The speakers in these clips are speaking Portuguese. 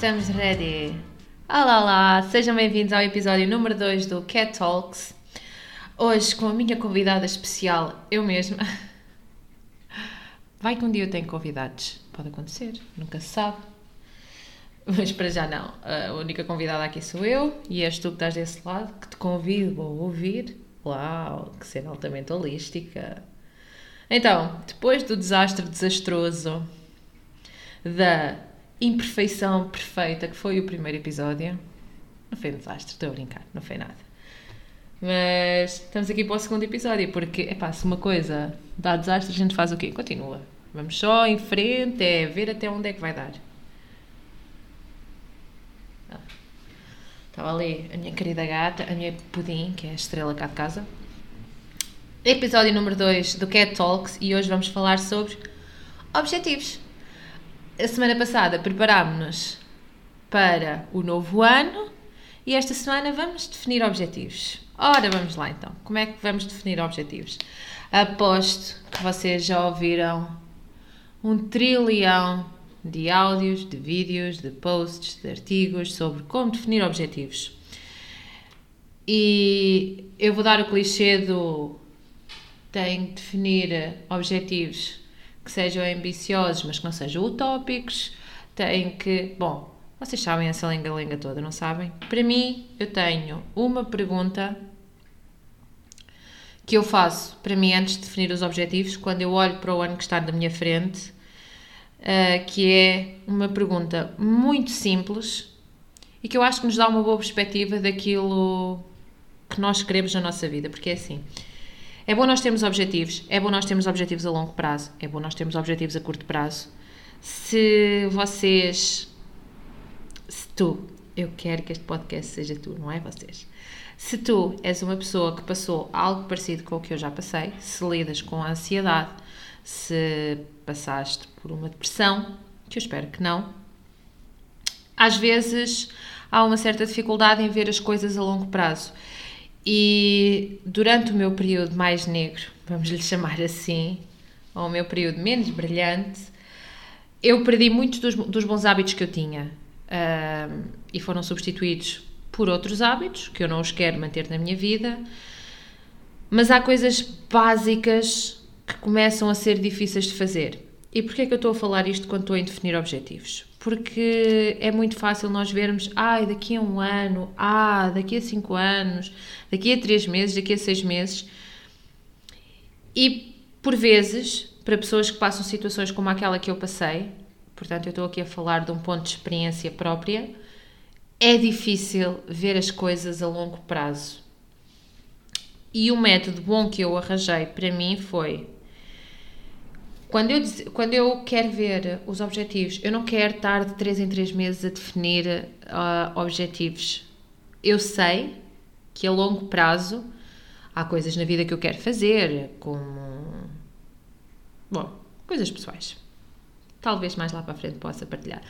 estamos ready. Olá, olá, sejam bem-vindos ao episódio número 2 do Cat Talks. Hoje com a minha convidada especial, eu mesma. Vai que um dia eu tenho convidados, pode acontecer, nunca se sabe. Mas para já não, a única convidada aqui sou eu e és tu que estás desse lado que te convido a ouvir. Uau, que cena altamente holística! Então, depois do desastre desastroso da imperfeição perfeita que foi o primeiro episódio, não foi um desastre, estou a brincar, não foi nada. Mas estamos aqui para o segundo episódio, porque, epá, se uma coisa dá desastre, a gente faz o quê? Continua. Vamos só em frente, é ver até onde é que vai dar. Ah. Estava ali a minha querida gata, a minha pudim, que é a estrela cá de casa. Episódio número 2 do Cat Talks e hoje vamos falar sobre objetivos. A semana passada preparámos-nos para o novo ano e esta semana vamos definir objetivos. Ora, vamos lá então. Como é que vamos definir objetivos? Aposto que vocês já ouviram um trilhão de áudios, de vídeos, de posts, de artigos sobre como definir objetivos. E eu vou dar o clichê do tem que definir objetivos que sejam ambiciosos, mas que não sejam utópicos. Tem que. Bom, vocês sabem essa lenga-lenga toda, não sabem? Para mim, eu tenho uma pergunta que eu faço para mim antes de definir os objetivos, quando eu olho para o ano que está na minha frente, uh, que é uma pergunta muito simples e que eu acho que nos dá uma boa perspectiva daquilo que nós queremos na nossa vida, porque é assim. É bom nós termos objetivos, é bom nós termos objetivos a longo prazo, é bom nós termos objetivos a curto prazo. Se vocês, se tu, eu quero que este podcast seja tu, não é vocês? Se tu és uma pessoa que passou algo parecido com o que eu já passei, se lidas com a ansiedade, se passaste por uma depressão, que eu espero que não, às vezes há uma certa dificuldade em ver as coisas a longo prazo. E durante o meu período mais negro, vamos lhe chamar assim, ou o meu período menos brilhante, eu perdi muitos dos, dos bons hábitos que eu tinha uh, e foram substituídos por outros hábitos que eu não os quero manter na minha vida. Mas há coisas básicas que começam a ser difíceis de fazer. E porquê é que eu estou a falar isto quando estou a definir objetivos? Porque é muito fácil nós vermos, ai, daqui a um ano, ah, daqui a cinco anos, daqui a três meses, daqui a seis meses. E por vezes, para pessoas que passam situações como aquela que eu passei, portanto, eu estou aqui a falar de um ponto de experiência própria, é difícil ver as coisas a longo prazo. E o método bom que eu arranjei para mim foi quando eu, quando eu quero ver os objetivos, eu não quero estar de 3 em 3 meses a definir uh, objetivos. Eu sei que a longo prazo há coisas na vida que eu quero fazer, como. Bom, coisas pessoais. Talvez mais lá para a frente possa partilhar.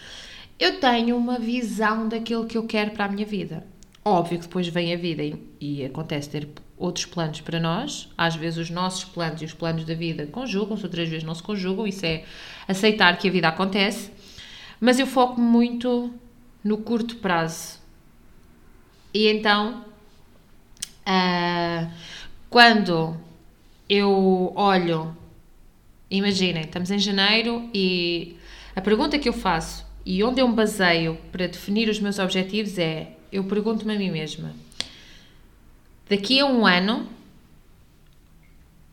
Eu tenho uma visão daquilo que eu quero para a minha vida. Óbvio que depois vem a vida e, e acontece ter outros planos para nós. Às vezes os nossos planos e os planos da vida conjugam-se, outras vezes não se conjugam. Isso é aceitar que a vida acontece. Mas eu foco muito no curto prazo. E então, uh, quando eu olho, imaginem, estamos em janeiro e a pergunta que eu faço e onde eu me baseio para definir os meus objetivos é: eu pergunto-me a mim mesma daqui a um ano,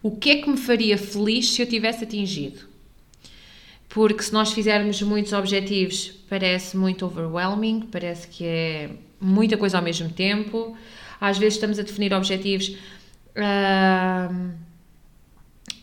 o que é que me faria feliz se eu tivesse atingido? Porque se nós fizermos muitos objetivos, parece muito overwhelming, parece que é muita coisa ao mesmo tempo. Às vezes estamos a definir objetivos. Uh,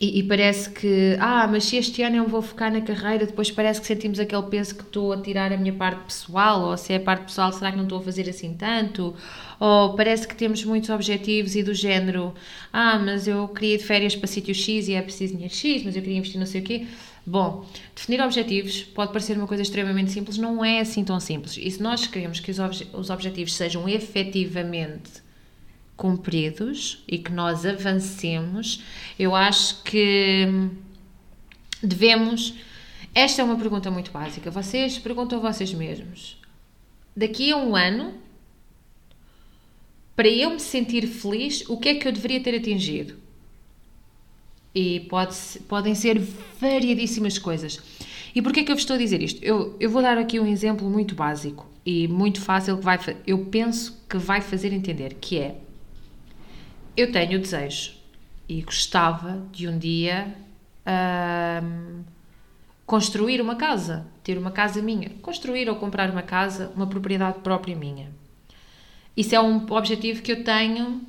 e, e, parece que, ah, mas se este ano eu vou focar na carreira, depois parece que sentimos aquele peso que estou a tirar a minha parte pessoal, ou se é a parte pessoal, será que não estou a fazer assim tanto? Ou parece que temos muitos objetivos e do género, ah, mas eu queria de férias para sítio X e é preciso dinheiro X, mas eu queria investir não sei o quê. Bom, definir objetivos pode parecer uma coisa extremamente simples, não é assim tão simples. E se nós queremos que os, obje os objetivos sejam efetivamente cumpridos e que nós avancemos, eu acho que devemos. Esta é uma pergunta muito básica. Vocês perguntam a vocês mesmos: daqui a um ano, para eu me sentir feliz, o que é que eu deveria ter atingido? E pode, podem ser variadíssimas coisas. E porquê é que eu vos estou a dizer isto? Eu, eu vou dar aqui um exemplo muito básico e muito fácil que vai, eu penso que vai fazer entender, que é eu tenho o desejo e gostava de um dia hum, construir uma casa, ter uma casa minha, construir ou comprar uma casa, uma propriedade própria minha. Isso é um objetivo que eu tenho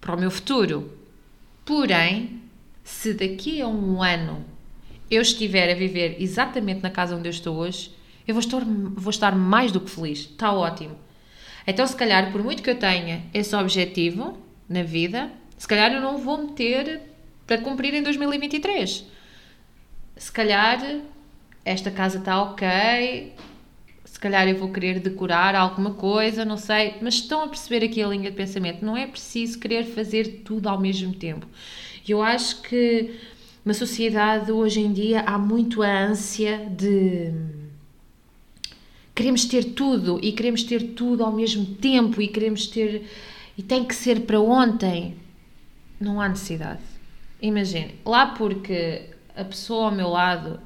para o meu futuro. Porém, se daqui a um ano eu estiver a viver exatamente na casa onde eu estou hoje, eu vou estar, vou estar mais do que feliz. Está ótimo. Então, se calhar, por muito que eu tenha esse objetivo na vida, se calhar eu não vou meter para cumprir em 2023. Se calhar esta casa está ok, se calhar eu vou querer decorar alguma coisa, não sei, mas estão a perceber aqui a linha de pensamento. Não é preciso querer fazer tudo ao mesmo tempo. Eu acho que na sociedade hoje em dia há muito a ânsia de queremos ter tudo e queremos ter tudo ao mesmo tempo e queremos ter e tem que ser para ontem. Não há necessidade. Imagine, lá porque a pessoa ao meu lado,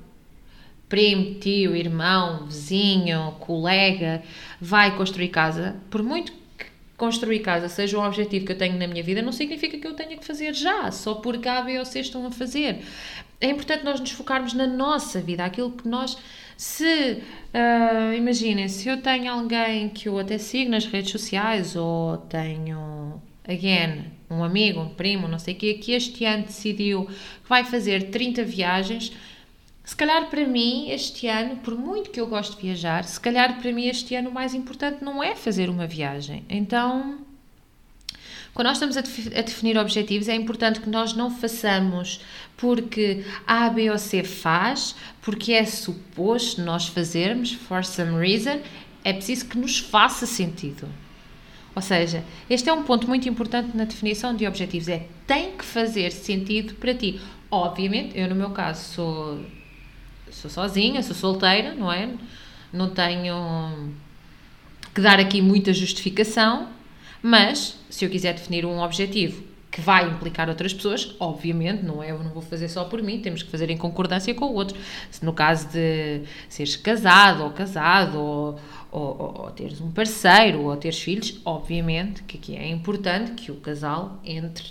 primo, tio, irmão, vizinho, colega, vai construir casa, por muito construir casa seja um objetivo que eu tenho na minha vida, não significa que eu tenha que fazer já, só porque A, B ou C estão a fazer. É importante nós nos focarmos na nossa vida, aquilo que nós. Se, uh, imaginem, se eu tenho alguém que eu até sigo nas redes sociais ou tenho, again, um amigo, um primo, não sei o quê, que este ano decidiu que vai fazer 30 viagens, se calhar para mim, este ano, por muito que eu gosto de viajar, se calhar para mim este ano o mais importante não é fazer uma viagem. Então, quando nós estamos a, definir objetivos, é importante que nós não façamos porque A, B ou C faz, porque é suposto nós fazermos, for some reason, é preciso que nos faça sentido. Ou seja, este é um ponto muito importante na definição de objetivos, é tem que fazer sentido para ti. Obviamente, eu no meu caso sou sou sozinha, sou solteira, não é? Não tenho que dar aqui muita justificação, mas se eu quiser definir um objetivo que vai implicar outras pessoas, obviamente, não é? Eu não vou fazer só por mim, temos que fazer em concordância com o outro. Se no caso de seres casado ou casado, ou, ou, ou, teres um parceiro, ou teres filhos, obviamente que aqui é importante que o casal entre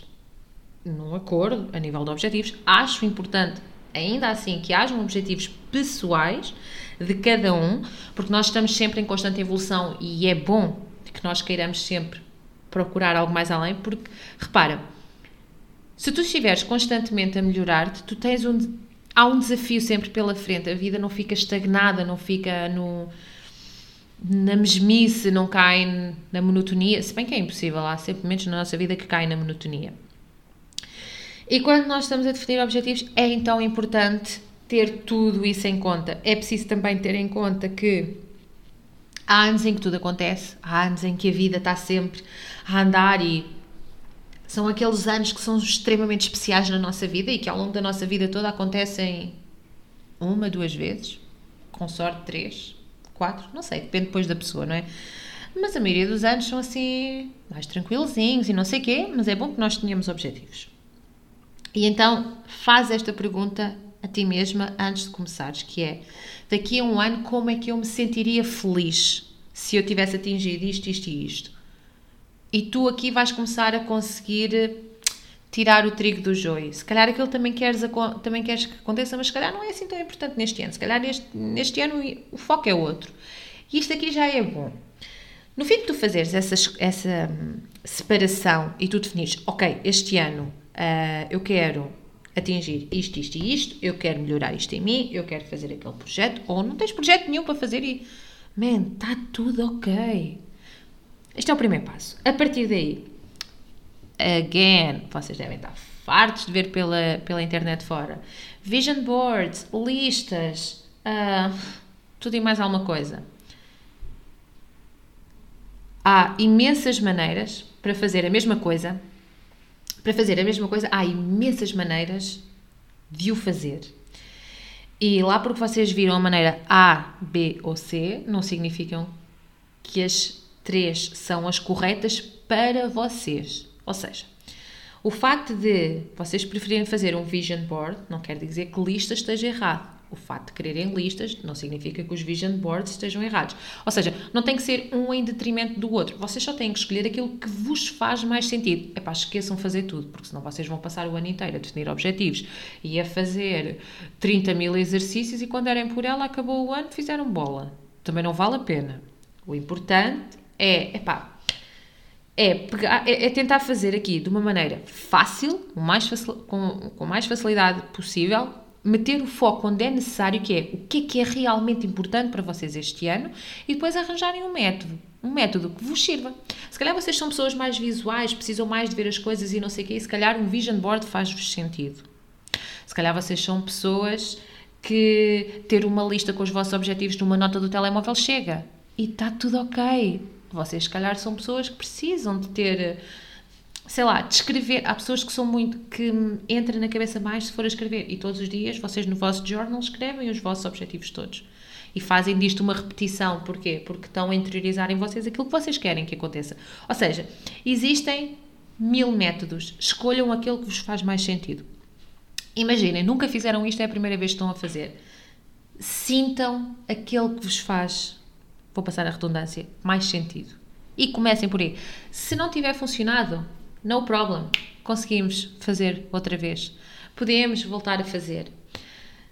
num acordo a nível de objetivos. Acho importante ainda assim que hajam objetivos pessoais de cada um, porque nós estamos sempre em constante evolução e é bom que nós queiramos sempre procurar algo mais além, porque repara, se tu estiveres constantemente a melhorar-te, tu tens um há um desafio sempre pela frente, a vida não fica estagnada, não fica no na mesmice, não cai na monotonia, se bem que é impossível, há sempre momentos na nossa vida que cai na monotonia. E quando nós estamos a definir objetivos, é então importante ter tudo isso em conta. É preciso também ter em conta que há anos em que tudo acontece, há anos em que a vida está sempre a andar e são aqueles anos que são extremamente especiais na nossa vida e que ao longo da nossa vida toda acontecem uma, duas vezes, com sorte três, quatro, não sei, depende depois da pessoa, não é? Mas a maioria dos anos são assim, mais tranquilozinhos e não sei quê, mas é bom que nós tenhamos objetivos. E então faz esta pergunta a ti mesma antes de começares, que é daqui a um ano como é que eu me sentiria feliz se eu tivesse atingido isto, isto e isto. E tu aqui vais começar a conseguir tirar o trigo do joio. Se calhar aquilo também queres, também queres que aconteça, mas se calhar não é assim tão importante neste ano. Se calhar neste, neste ano o foco é outro. E isto aqui já é bom. No fim de tu fazeres essa, essa hum, separação e tu definires, ok, este ano uh, eu quero atingir isto, isto e isto, eu quero melhorar isto em mim, eu quero fazer aquele projeto, ou não tens projeto nenhum para fazer e, man, está tudo ok. Este é o primeiro passo. A partir daí, again, vocês devem estar fartos de ver pela, pela internet fora. Vision boards, listas, uh, tudo e mais alguma coisa. Há imensas maneiras para fazer a mesma coisa para fazer a mesma coisa, há imensas maneiras de o fazer. E lá porque vocês viram a maneira A, B ou C, não significam que as três são as corretas para vocês. Ou seja, o facto de vocês preferirem fazer um vision board não quer dizer que lista esteja errado. O facto de quererem listas não significa que os vision boards estejam errados. Ou seja, não tem que ser um em detrimento do outro. Vocês só têm que escolher aquilo que vos faz mais sentido. É pá, esqueçam fazer tudo, porque senão vocês vão passar o ano inteiro a definir objetivos e a fazer 30 mil exercícios e quando derem por ela, acabou o ano, fizeram bola. Também não vale a pena. O importante é, epá, é, pegar, é, é, tentar fazer aqui de uma maneira fácil, o mais facil, com, com mais facilidade possível, meter o foco onde é necessário, que é o que é que é realmente importante para vocês este ano, e depois arranjarem um método, um método que vos sirva. Se calhar vocês são pessoas mais visuais, precisam mais de ver as coisas e não sei o quê, e se calhar um vision board faz-vos sentido. Se calhar vocês são pessoas que ter uma lista com os vossos objetivos numa nota do telemóvel chega. E está tudo ok. Vocês, se calhar, são pessoas que precisam de ter, sei lá, escrever. Há pessoas que são muito. que entram na cabeça mais se for a escrever. E todos os dias vocês no vosso journal escrevem os vossos objetivos todos. E fazem disto uma repetição. Porquê? Porque estão a interiorizar em vocês aquilo que vocês querem que aconteça. Ou seja, existem mil métodos. Escolham aquele que vos faz mais sentido. Imaginem, nunca fizeram isto, é a primeira vez que estão a fazer. Sintam aquele que vos faz, vou passar a redundância, mais sentido. E comecem por aí. Se não tiver funcionado, no problem. Conseguimos fazer outra vez. Podemos voltar a fazer.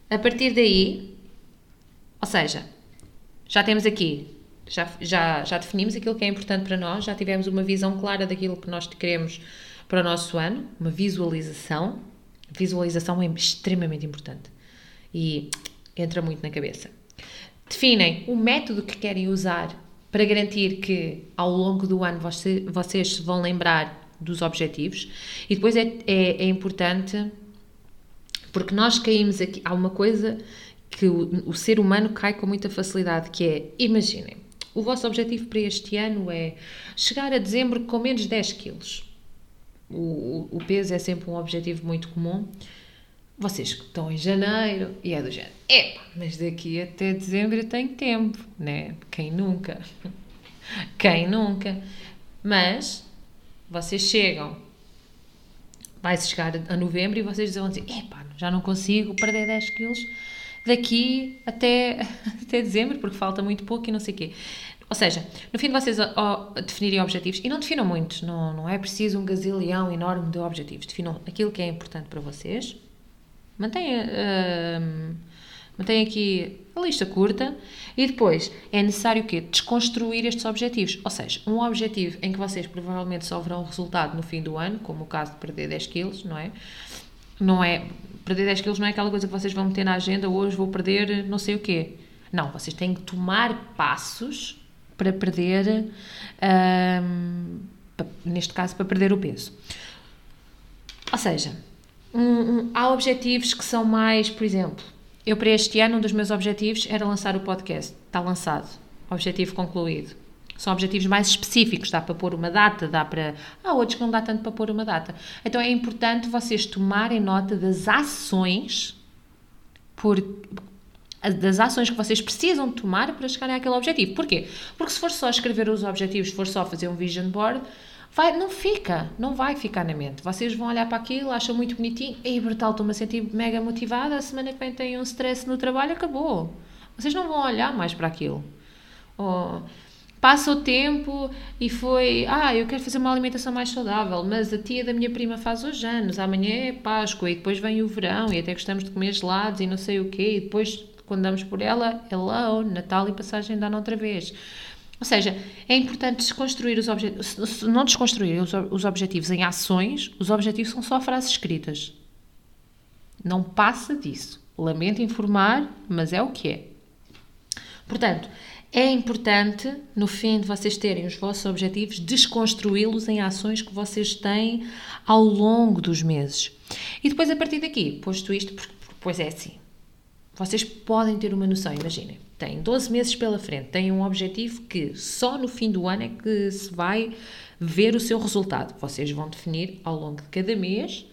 A partir daí, ou seja, já temos aqui, já, já, já definimos aquilo que é importante para nós, já tivemos uma visão clara daquilo que nós queremos para o nosso ano, uma visualização Visualização é extremamente importante e entra muito na cabeça. Definem o método que querem usar para garantir que ao longo do ano vocês se vão lembrar dos objetivos e depois é, é, é importante porque nós caímos aqui. Há uma coisa que o, o ser humano cai com muita facilidade que é, imaginem, o vosso objetivo para este ano é chegar a dezembro com menos de 10 quilos o, o peso é sempre um objetivo muito comum. Vocês estão em janeiro e é do género, epa, mas daqui até dezembro eu tenho tempo, né? Quem nunca? Quem nunca? Mas vocês chegam, vai-se chegar a novembro e vocês vão dizer, epá, já não consigo perder 10 quilos daqui até, até dezembro, porque falta muito pouco e não sei o quê. Ou seja, no fim de vocês definirem objetivos, e não definam muitos, não, não é preciso um gazilhão enorme de objetivos, definam aquilo que é importante para vocês, mantenha, uh, aqui a lista curta e depois é necessário o quê? Desconstruir estes objetivos. Ou seja, um objetivo em que vocês provavelmente só verão resultado no fim do ano, como o caso de perder 10 quilos, não é? Não é perder 10 quilos não é aquela coisa que vocês vão meter na agenda hoje vou perder não sei o quê. Não, vocês têm que tomar passos para perder, um, neste caso, para perder o peso. Ou seja, um, há objetivos que são mais, por exemplo, eu para este ano, um dos meus objetivos era lançar o podcast. Está lançado. Objetivo concluído. São objetivos mais específicos, dá para pôr uma data, dá para. Há outros que não dá tanto para pôr uma data. Então é importante vocês tomarem nota das ações por, das ações que vocês precisam tomar para chegarem àquele objetivo. Porquê? Porque se for só escrever os objetivos, se for só fazer um vision board, vai, não fica, não vai ficar na mente. Vocês vão olhar para aquilo, acham muito bonitinho, e brutal, estou-me a sentir mega motivada, a semana que vem tem um stress no trabalho, acabou. Vocês não vão olhar mais para aquilo. Oh, passa o tempo e foi, ah, eu quero fazer uma alimentação mais saudável, mas a tia da minha prima faz hoje anos, amanhã é Páscoa e depois vem o verão e até gostamos de comer gelados e não sei o quê, e depois quando damos por ela, hello, Natal e passagem ano outra vez. Ou seja, é importante desconstruir os objetivos, se não desconstruir os, os objetivos em ações, os objetivos são só frases escritas. Não passa disso. Lamento informar, mas é o que é. Portanto, é importante, no fim de vocês terem os vossos objetivos, desconstruí-los em ações que vocês têm ao longo dos meses. E depois, a partir daqui, posto isto, pois é assim, vocês podem ter uma noção, imaginem, têm 12 meses pela frente, têm um objetivo que só no fim do ano é que se vai ver o seu resultado. Vocês vão definir ao longo de cada mês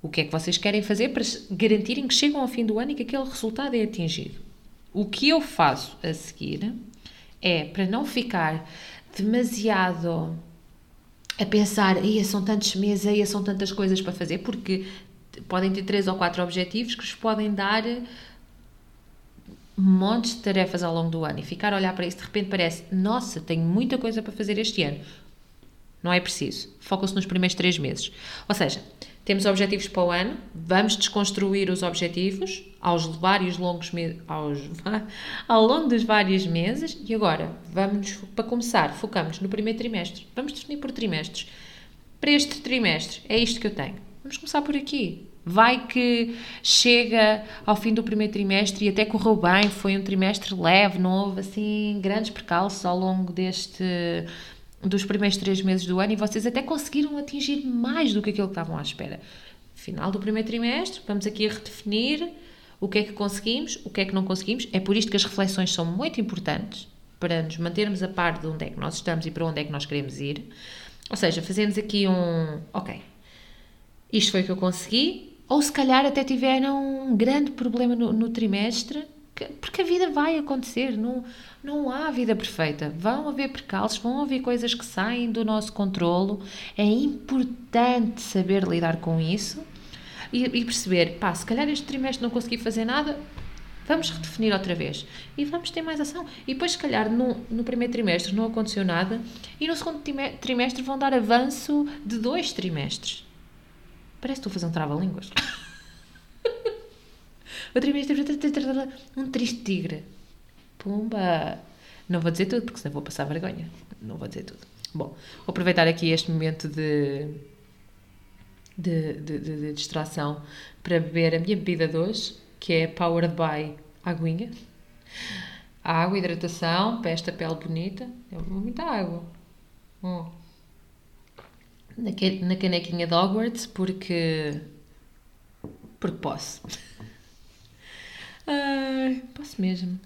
o que é que vocês querem fazer para garantirem que chegam ao fim do ano e que aquele resultado é atingido. O que eu faço a seguir é para não ficar demasiado a pensar, aí são tantos meses, aí são tantas coisas para fazer, porque podem ter três ou quatro objetivos que vos podem dar montes de tarefas ao longo do ano e ficar a olhar para isso, de repente parece, nossa, tenho muita coisa para fazer este ano. Não é preciso. Foca-se nos primeiros três meses. Ou seja, temos objetivos para o ano, vamos desconstruir os objetivos aos vários longos aos, ao longo dos vários meses e agora vamos para começar, focamos no primeiro trimestre. Vamos definir por trimestres. Para este trimestre é isto que eu tenho. Vamos começar por aqui. Vai que chega ao fim do primeiro trimestre e até correu bem, foi um trimestre leve, não houve assim grandes percalços ao longo deste dos primeiros três meses do ano e vocês até conseguiram atingir mais do que aquilo que estavam à espera. Final do primeiro trimestre, vamos aqui a redefinir o que é que conseguimos, o que é que não conseguimos. É por isto que as reflexões são muito importantes para nos mantermos a par de onde é que nós estamos e para onde é que nós queremos ir. Ou seja, fazemos aqui um, ok, isto foi o que eu consegui, ou se calhar até tiveram um grande problema no, no trimestre, que, porque a vida vai acontecer, não, não há vida perfeita. Vão haver percalços, vão haver coisas que saem do nosso controlo. É importante saber lidar com isso e, e perceber, pá, se calhar este trimestre não consegui fazer nada, vamos redefinir outra vez e vamos ter mais ação. E depois, se calhar, no, no primeiro trimestre não aconteceu nada e no segundo trimestre vão dar avanço de dois trimestres. Parece que estou a fazer um trava-línguas. o trimestre. Um triste tigre. Pumba! Não vou dizer tudo, porque senão vou passar vergonha. Não vou dizer tudo. Bom, vou aproveitar aqui este momento de, de, de, de, de distração para beber a minha bebida de hoje, que é Powered by Aguinha. Água, hidratação, para esta pele bonita. Vou muita água. Hum na, na canequinha de Hogwarts porque. porque posso. uh, posso mesmo.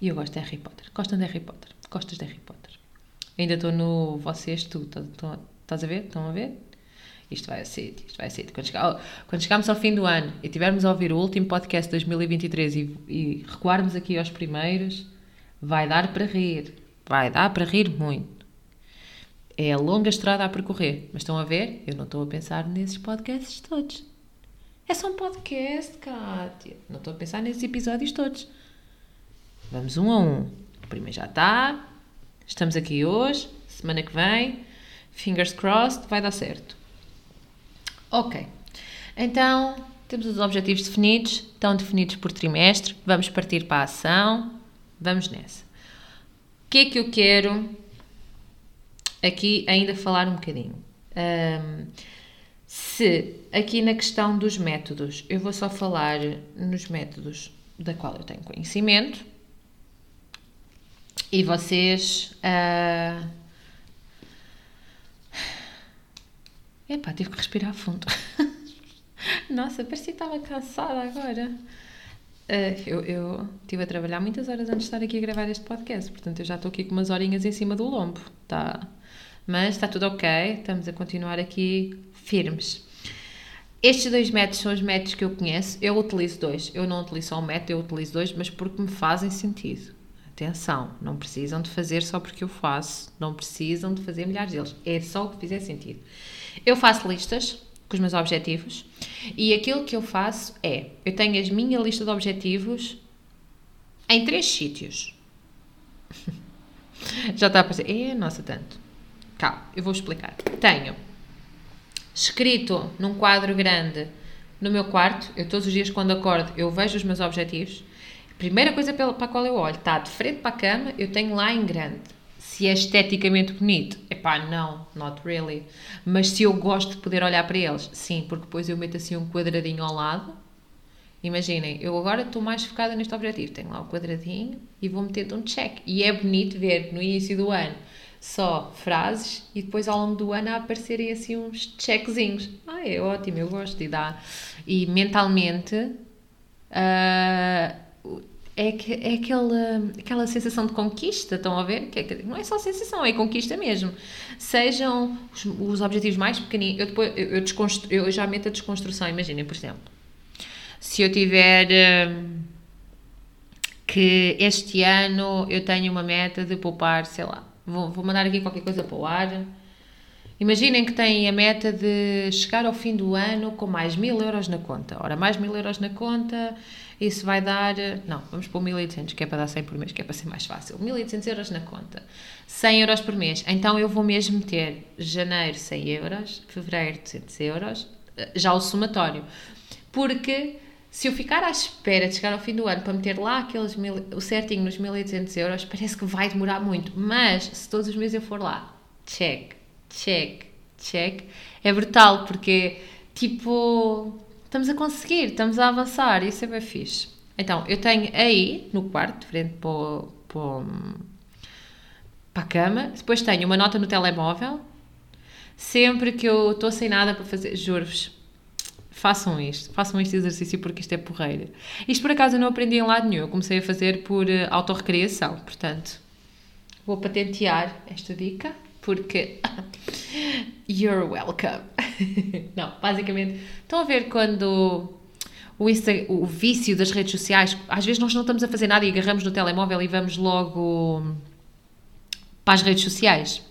E eu gosto de Harry Potter. Gostam de Harry Potter? Gostas de Harry Potter? Ainda estou no vocês, tu. Estás a ver? Estão a ver? Isto vai ser, isto vai ser. Quando, chegar, quando chegarmos ao fim do ano e tivermos a ouvir o último podcast de 2023 e, e recuarmos aqui aos primeiros, vai dar para rir. Vai dar para rir muito. É a longa estrada a percorrer. Mas estão a ver? Eu não estou a pensar nesses podcasts todos. É só um podcast, Kátia. Não estou a pensar nesses episódios todos. Vamos um a um. O primeiro já está. Estamos aqui hoje. Semana que vem. Fingers crossed. Vai dar certo. Ok. Então, temos os objetivos definidos. Estão definidos por trimestre. Vamos partir para a ação. Vamos nessa. O que é que eu quero aqui ainda falar um bocadinho. Um, se aqui na questão dos métodos, eu vou só falar nos métodos da qual eu tenho conhecimento e vocês. Uh... Epá, tive que respirar fundo. Nossa, parecia que estava cansada agora. Uh, eu, eu estive a trabalhar muitas horas antes de estar aqui a gravar este podcast, portanto eu já estou aqui com umas horinhas em cima do lombo. Tá, mas está tudo ok, estamos a continuar aqui firmes. Estes dois métodos são os métodos que eu conheço. Eu utilizo dois. Eu não utilizo só um método, eu utilizo dois, mas porque me fazem sentido. Atenção, não precisam de fazer só porque eu faço, não precisam de fazer milhares deles. É só o que fizer sentido. Eu faço listas com os meus objetivos e aquilo que eu faço é: eu tenho a minha lista de objetivos em três sítios. Já está a aparecer. É, nossa, tanto. Calma, eu vou explicar. Tenho escrito num quadro grande no meu quarto, eu todos os dias quando acordo, eu vejo os meus objetivos. Primeira coisa para a qual eu olho, está de frente para a cama, eu tenho lá em grande. Se é esteticamente bonito, epá, não, not really. Mas se eu gosto de poder olhar para eles, sim, porque depois eu meto assim um quadradinho ao lado. Imaginem, eu agora estou mais focada neste objetivo. Tenho lá o quadradinho e vou meter um check. E é bonito ver no início do ano só frases e depois ao longo do ano aparecerem assim uns checkzinhos. Ah, é ótimo, eu gosto de dar. E mentalmente uh, é, que, é aquela, aquela sensação de conquista, estão a ver? Que é, não é só sensação, é conquista mesmo. Sejam os, os objetivos mais pequeninos. Eu, depois, eu, eu, eu já meto a desconstrução, imaginem, por exemplo. Se eu tiver. Uh, que este ano eu tenho uma meta de poupar, sei lá, vou, vou mandar aqui qualquer coisa para o ar. Imaginem que têm a meta de chegar ao fim do ano com mais mil euros na conta. Ora, mais mil euros na conta, isso vai dar. Não, vamos pôr 1800, que é para dar 100 por mês, que é para ser mais fácil. 1800 euros na conta. 100 euros por mês. Então eu vou mesmo meter janeiro 100 euros, fevereiro 200 euros, já o somatório. Porque se eu ficar à espera de chegar ao fim do ano para meter lá aqueles mil, o certinho nos 1800 euros, parece que vai demorar muito. Mas se todos os meses eu for lá, check, check, check, é brutal porque tipo estamos a conseguir, estamos a avançar, isso é bem fixe. Então, eu tenho aí no quarto, frente para, o, para, para a cama, depois tenho uma nota no telemóvel. Sempre que eu estou sem nada para fazer, juro-vos, façam isto, façam este exercício porque isto é porreira. Isto por acaso eu não aprendi em lado nenhum, eu comecei a fazer por uh, autorrecriação, portanto vou patentear esta dica porque you're welcome. não, basicamente, estão a ver quando o, Insta, o vício das redes sociais, às vezes nós não estamos a fazer nada e agarramos no telemóvel e vamos logo para as redes sociais.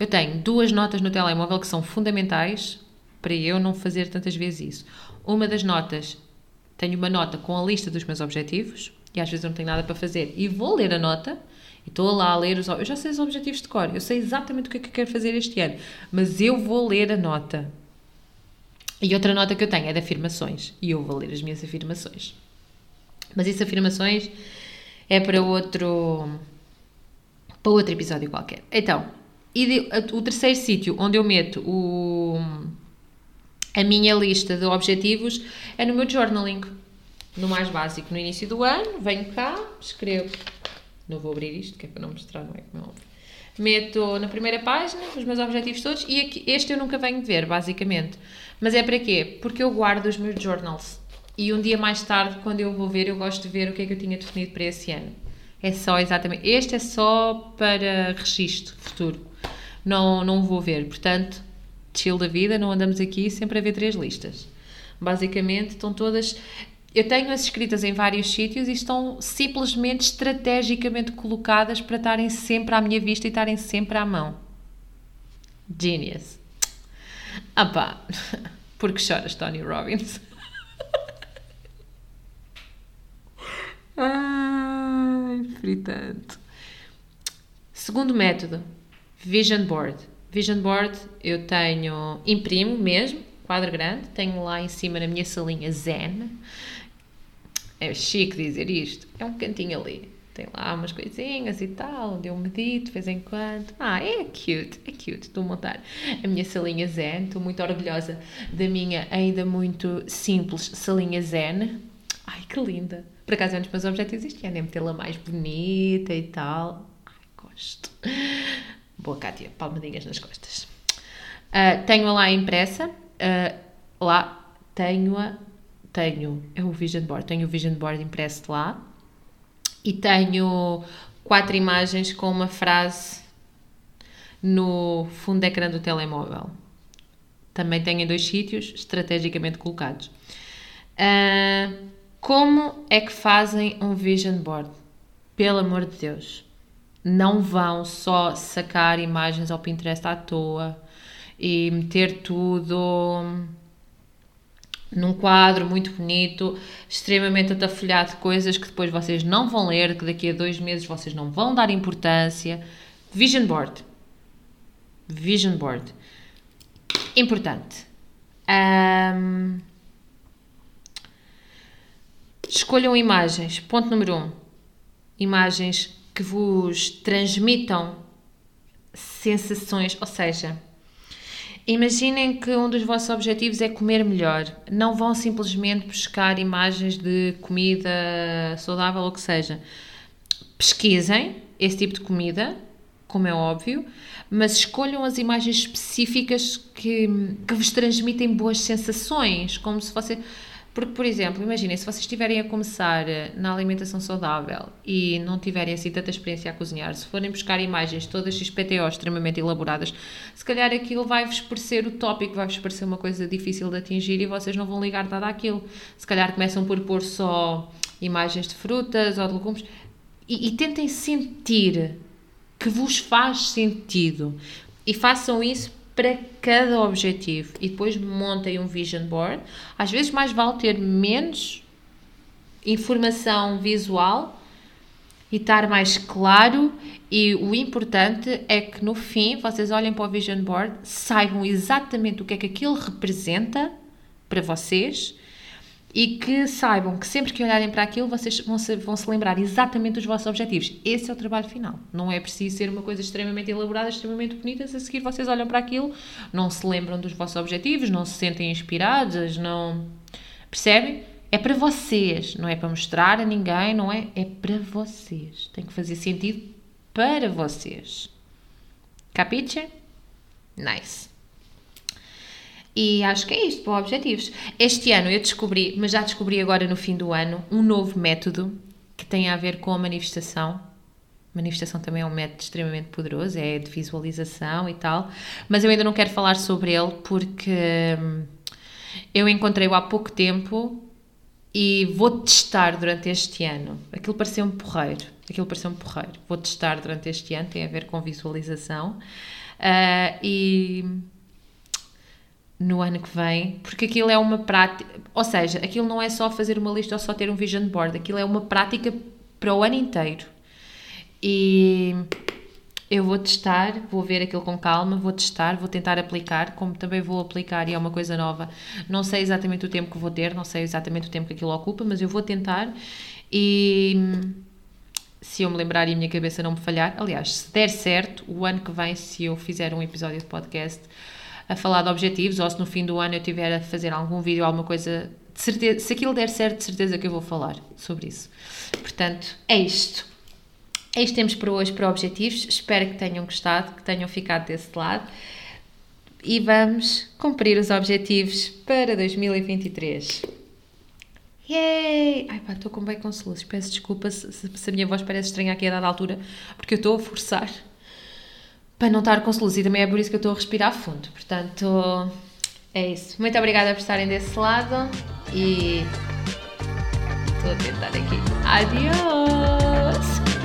Eu tenho duas notas no telemóvel que são fundamentais para eu não fazer tantas vezes isso. Uma das notas, tenho uma nota com a lista dos meus objetivos, e às vezes eu não tenho nada para fazer, e vou ler a nota, e estou lá a ler os. Eu já sei os objetivos de cor, eu sei exatamente o que é que eu quero fazer este ano, mas eu vou ler a nota. E outra nota que eu tenho é de afirmações, e eu vou ler as minhas afirmações. Mas isso, afirmações, é para outro. para outro episódio qualquer. Então, o terceiro sítio onde eu meto o a minha lista de objetivos é no meu journaling, no mais básico. No início do ano, venho cá, escrevo. Não vou abrir isto, que é para não mostrar, não é como é óbvio. Meto na primeira página os meus objetivos todos e aqui, este eu nunca venho ver, basicamente. Mas é para quê? Porque eu guardo os meus journals. E um dia mais tarde, quando eu vou ver, eu gosto de ver o que é que eu tinha definido para esse ano. É só exatamente. Este é só para registro futuro. Não, não vou ver. Portanto, chill da vida, não andamos aqui sempre a ver três listas. Basicamente, estão todas. Eu tenho-as escritas em vários sítios e estão simplesmente estrategicamente colocadas para estarem sempre à minha vista e estarem sempre à mão. Genius. Ah pá, porque choras, Tony Robbins? Ai, fritante. Segundo método, Vision Board. Vision board eu tenho, imprimo mesmo, quadro grande, tenho lá em cima na minha salinha Zen. É chique dizer isto, é um cantinho ali. Tem lá umas coisinhas e tal, onde eu medito de vez em quando. Ah, é cute, é cute. Estou a montar a minha salinha zen. Estou muito orgulhosa da minha ainda muito simples salinha zen. Ai, que linda. Por acaso é um dos meus objetivos ano, é metê-la mais bonita e tal. Ai, gosto. Boa, Kátia, palmadinhas nas costas. Uh, tenho-a lá impressa. Uh, lá tenho-a. Tenho. É o Vision Board. Tenho o Vision Board impresso lá. E tenho quatro imagens com uma frase no fundo de ecrã do telemóvel. Também tenho em dois sítios estrategicamente colocados. Uh, como é que fazem um vision board? Pelo amor de Deus não vão só sacar imagens ao Pinterest à toa e meter tudo num quadro muito bonito, extremamente atafolhado de coisas que depois vocês não vão ler, que daqui a dois meses vocês não vão dar importância. Vision board. Vision board. Importante. Um, escolham imagens. Ponto número um. Imagens que vos transmitam sensações, ou seja, imaginem que um dos vossos objetivos é comer melhor. Não vão simplesmente buscar imagens de comida saudável ou que seja. Pesquisem esse tipo de comida, como é óbvio, mas escolham as imagens específicas que, que vos transmitem boas sensações, como se fosse porque, por exemplo, imaginem, se vocês estiverem a começar eh, na alimentação saudável e não tiverem assim tanta experiência a cozinhar, se forem buscar imagens todas XPTO extremamente elaboradas, se calhar aquilo vai-vos parecer utópico, vai-vos parecer uma coisa difícil de atingir e vocês não vão ligar nada àquilo. Se calhar começam por pôr só imagens de frutas ou de legumes. e, e tentem sentir que vos faz sentido e façam isso para cada objetivo. E depois montem um vision board. Às vezes mais vale ter menos informação visual e estar mais claro. E o importante é que no fim vocês olhem para o vision board, saibam exatamente o que é que aquilo representa para vocês e que saibam que sempre que olharem para aquilo vocês vão se, vão se lembrar exatamente dos vossos objetivos. Esse é o trabalho final. Não é preciso ser uma coisa extremamente elaborada, extremamente bonita. Se a seguir vocês olham para aquilo, não se lembram dos vossos objetivos, não se sentem inspirados, não. Percebem? É para vocês, não é para mostrar a ninguém, não é? É para vocês. Tem que fazer sentido para vocês. Capiche? Nice. E acho que é isto para objetivos. Este ano eu descobri, mas já descobri agora no fim do ano, um novo método que tem a ver com a manifestação. Manifestação também é um método extremamente poderoso, é de visualização e tal, mas eu ainda não quero falar sobre ele porque hum, eu encontrei-o há pouco tempo e vou testar durante este ano. Aquilo pareceu-me porreiro. Aquilo pareceu-me porreiro. Vou testar durante este ano, tem a ver com visualização. Uh, e no ano que vem, porque aquilo é uma prática, ou seja, aquilo não é só fazer uma lista ou só ter um vision board, aquilo é uma prática para o ano inteiro. E eu vou testar, vou ver aquilo com calma, vou testar, vou tentar aplicar, como também vou aplicar e é uma coisa nova. Não sei exatamente o tempo que vou ter, não sei exatamente o tempo que aquilo ocupa, mas eu vou tentar e se eu me lembrar e a minha cabeça não me falhar, aliás, se der certo, o ano que vem, se eu fizer um episódio de podcast, a falar de objetivos ou se no fim do ano eu tiver a fazer algum vídeo, alguma coisa, de certeza, se aquilo der certo, de certeza que eu vou falar sobre isso. Portanto, é isto. É isto que temos para hoje para objetivos. Espero que tenham gostado, que tenham ficado desse lado. E vamos cumprir os objetivos para 2023. Yay! Ai pá, estou com bem com soluços. Peço desculpa se, se, a minha voz parece estranha aqui a dada altura, porque eu estou a forçar para não estar com soluços e também é por isso que eu estou a respirar fundo. Portanto, é isso. Muito obrigada por estarem desse lado e estou a tentar aqui. Adiós!